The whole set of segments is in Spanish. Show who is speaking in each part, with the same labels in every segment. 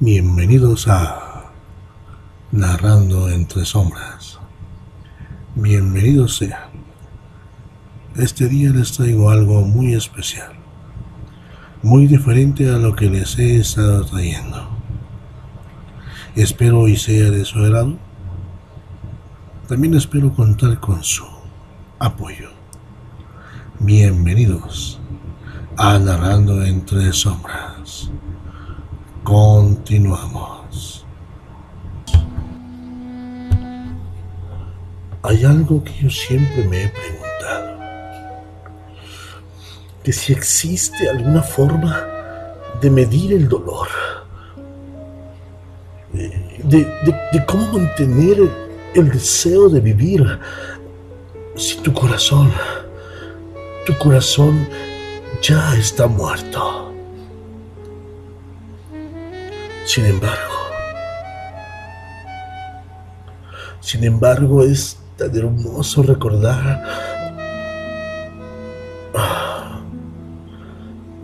Speaker 1: Bienvenidos a Narrando entre Sombras. Bienvenidos sean. Este día les traigo algo muy especial, muy diferente a lo que les he estado trayendo. Espero y sea de su agrado. También espero contar con su apoyo. Bienvenidos a Narrando entre Sombras. Continuamos. Hay algo que yo siempre me he preguntado. Que si existe alguna forma de medir el dolor. De, cómo mantener el deseo de vivir si tu corazón, tu corazón ya está muerto. Sin embargo, sin embargo es tan hermoso recordar,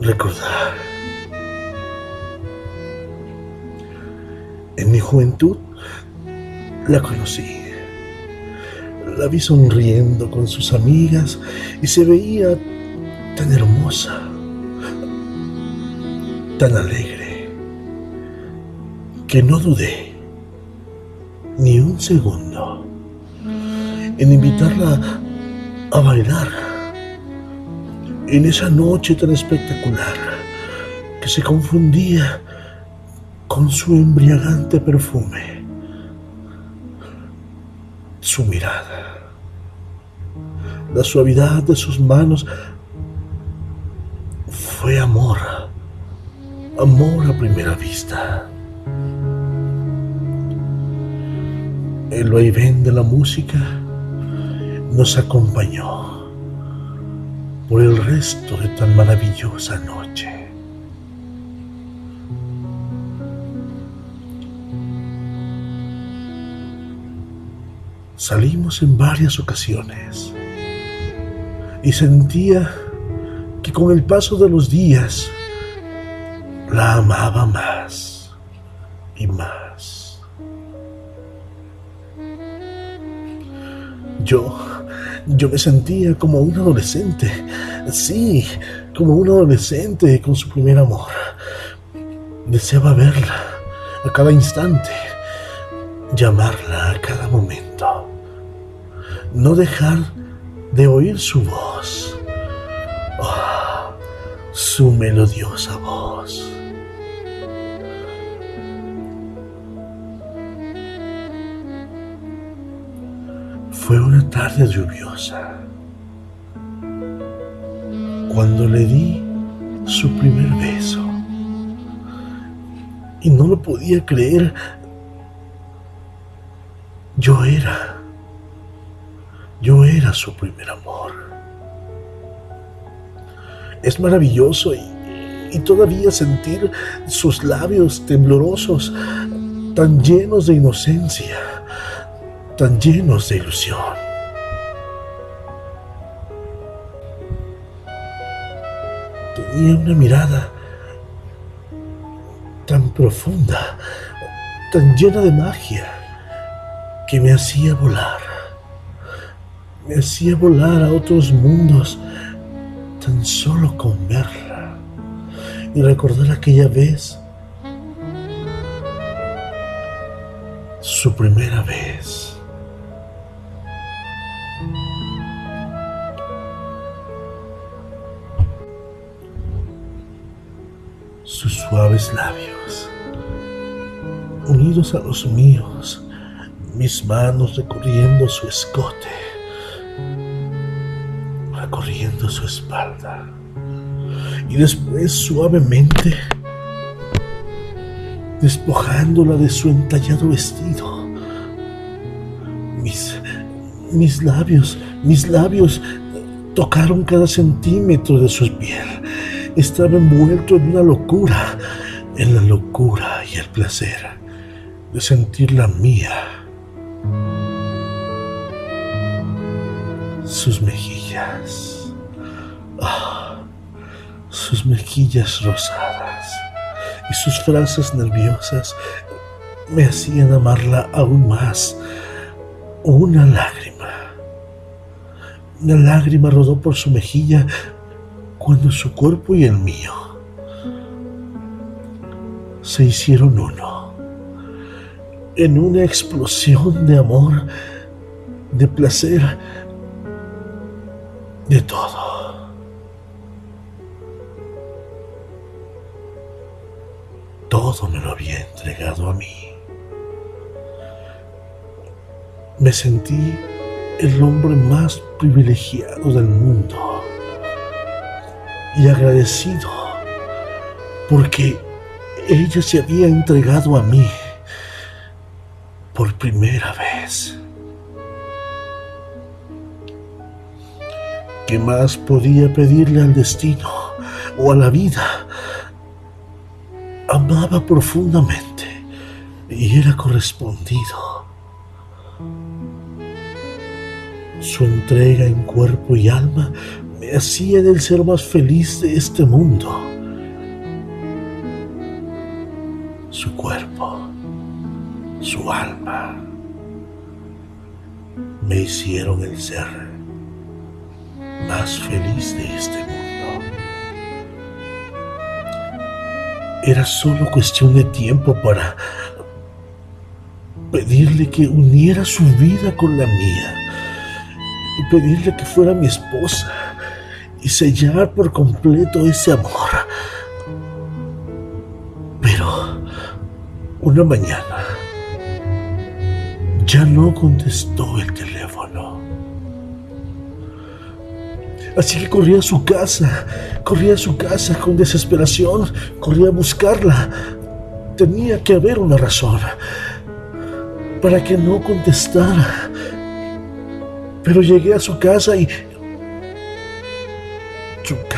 Speaker 1: recordar. En mi juventud la conocí. La vi sonriendo con sus amigas y se veía tan hermosa, tan alegre que no dudé ni un segundo en invitarla a bailar en esa noche tan espectacular que se confundía con su embriagante perfume, su mirada, la suavidad de sus manos fue amor, amor a primera vista. El vaivén de la música nos acompañó por el resto de tan maravillosa noche. Salimos en varias ocasiones y sentía que con el paso de los días la amaba más y más. Yo, yo me sentía como un adolescente, sí, como un adolescente con su primer amor. Deseaba verla a cada instante, llamarla a cada momento, no dejar de oír su voz, oh, su melodiosa voz. Fue una tarde lluviosa cuando le di su primer beso y no lo podía creer. Yo era, yo era su primer amor. Es maravilloso y, y todavía sentir sus labios temblorosos, tan llenos de inocencia tan llenos de ilusión. Tenía una mirada tan profunda, tan llena de magia, que me hacía volar. Me hacía volar a otros mundos tan solo con verla y recordar aquella vez, su primera vez. Suaves labios, unidos a los míos, mis manos recorriendo su escote, recorriendo su espalda, y después suavemente despojándola de su entallado vestido. Mis, mis labios, mis labios tocaron cada centímetro de su piel estaba envuelto en una locura, en la locura y el placer de sentirla mía. Sus mejillas, ah, sus mejillas rosadas y sus frases nerviosas me hacían amarla aún más. Una lágrima. Una lágrima rodó por su mejilla cuando su cuerpo y el mío se hicieron uno en una explosión de amor, de placer, de todo. Todo me lo había entregado a mí. Me sentí el hombre más privilegiado del mundo y agradecido porque ella se había entregado a mí por primera vez. ¿Qué más podía pedirle al destino o a la vida? Amaba profundamente y era correspondido. Su entrega en cuerpo y alma hacía del ser más feliz de este mundo. Su cuerpo, su alma, me hicieron el ser más feliz de este mundo. Era solo cuestión de tiempo para pedirle que uniera su vida con la mía y pedirle que fuera mi esposa y sellar por completo ese amor. Pero una mañana ya no contestó el teléfono. Así que corrí a su casa, corrí a su casa con desesperación, corrí a buscarla. Tenía que haber una razón para que no contestara. Pero llegué a su casa y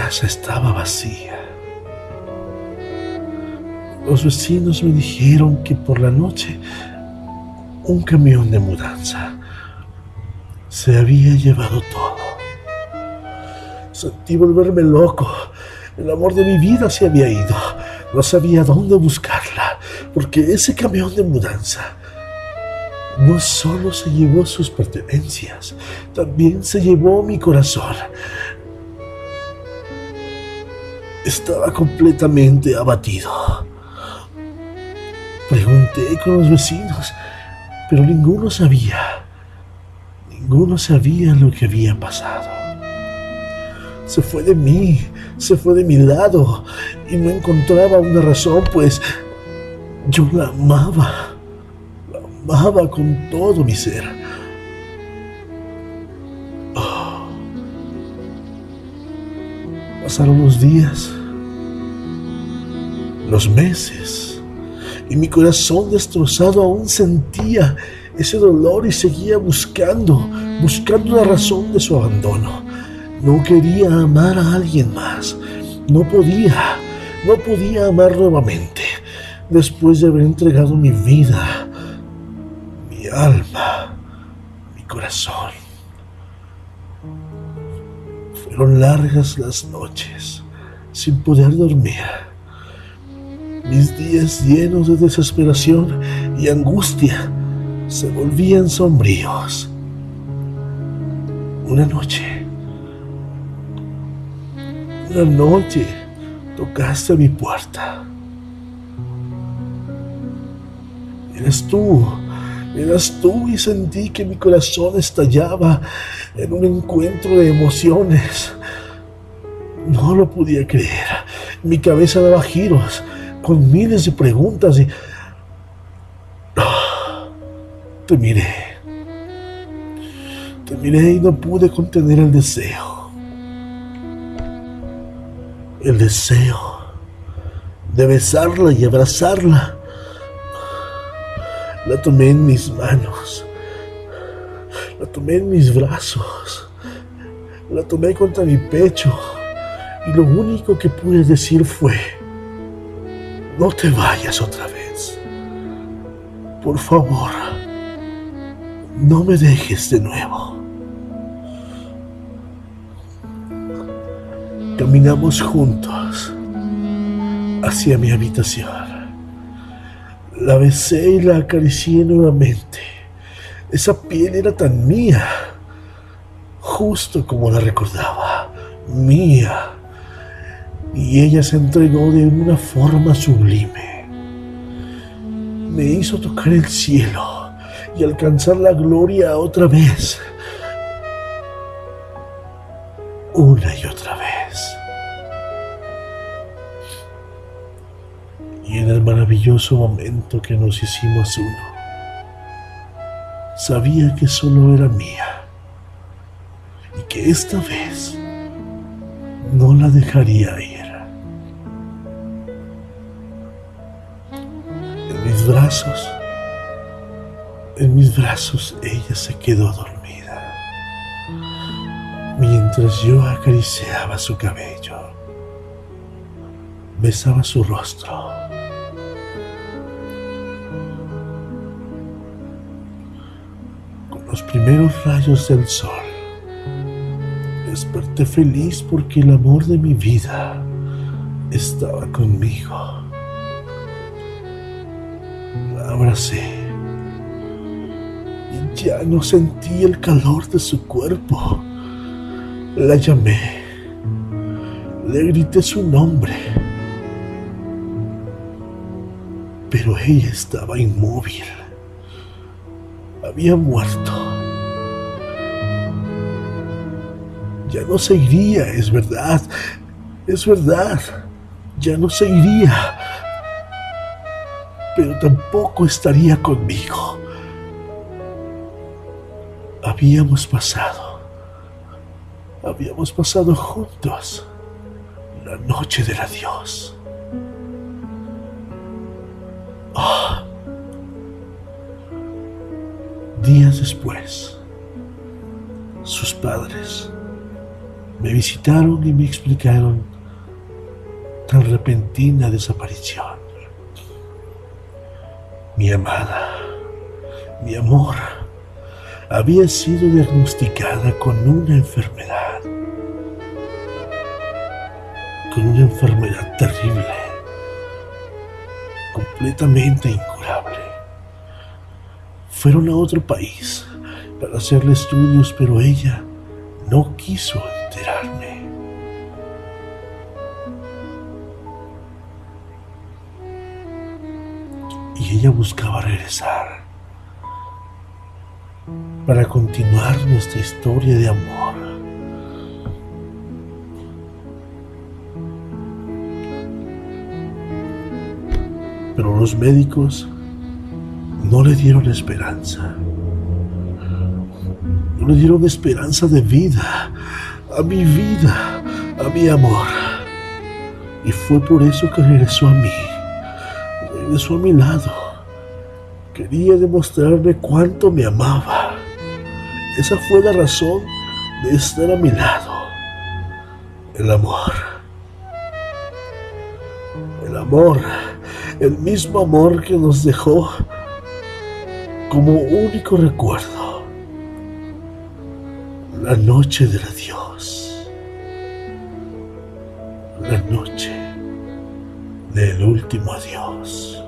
Speaker 1: casa estaba vacía. Los vecinos me dijeron que por la noche un camión de mudanza se había llevado todo. Sentí volverme loco. El amor de mi vida se había ido. No sabía dónde buscarla, porque ese camión de mudanza no solo se llevó sus pertenencias, también se llevó mi corazón. Estaba completamente abatido. Pregunté con los vecinos, pero ninguno sabía, ninguno sabía lo que había pasado. Se fue de mí, se fue de mi lado y no encontraba una razón, pues yo la amaba amaba con todo mi ser. Pasaron los días, los meses, y mi corazón destrozado aún sentía ese dolor y seguía buscando, buscando la razón de su abandono. No quería amar a alguien más. No podía, no podía amar nuevamente después de haber entregado mi vida alma, mi corazón. Fueron largas las noches sin poder dormir. Mis días llenos de desesperación y angustia se volvían sombríos. Una noche, una noche tocaste mi puerta. Eres tú Eras tú y sentí que mi corazón estallaba en un encuentro de emociones. No lo podía creer. Mi cabeza daba giros con miles de preguntas y... te miré. Te miré y no pude contener el deseo. El deseo de besarla y abrazarla la tomé en mis manos. La tomé en mis brazos. La tomé contra mi pecho. Y lo único que pude decir fue, no te vayas otra vez. Por favor, no me dejes de nuevo. Caminamos juntos hacia mi habitación. La besé y la acaricié nuevamente. Esa piel era tan mía, justo como la recordaba, mía. Y ella se entregó de una forma sublime. Me hizo tocar el cielo y alcanzar la gloria otra vez. Una y otra vez. En el maravilloso momento que nos hicimos uno, sabía que solo era mía y que esta vez no la dejaría ir. En mis brazos, en mis brazos ella se quedó dormida, mientras yo acariciaba su cabello, besaba su rostro los primeros rayos del sol. Desperté feliz porque el amor de mi vida estaba conmigo. La abracé y ya no sentí el calor de su cuerpo. La llamé, le grité su nombre, pero ella estaba inmóvil había muerto. Ya no se iría, es verdad, es verdad, ya no se iría, pero tampoco estaría conmigo. Habíamos pasado, habíamos pasado juntos la noche del adiós. Oh, Días después, sus padres me visitaron y me explicaron tan repentina desaparición. Mi amada, mi amor, había sido diagnosticada con una enfermedad, con una enfermedad terrible, completamente incurable fueron a otro país para hacerle estudios, pero ella no quiso enterarme. Y ella buscaba regresar para continuar nuestra historia de amor. Pero los médicos no le dieron esperanza. No le dieron esperanza de vida, a mi vida, a mi amor. Y fue por eso que regresó a mí, regresó a mi lado. Quería demostrarme cuánto me amaba. Esa fue la razón de estar a mi lado. El amor. El amor. El mismo amor que nos dejó como único recuerdo la noche del adiós, la noche del último adiós.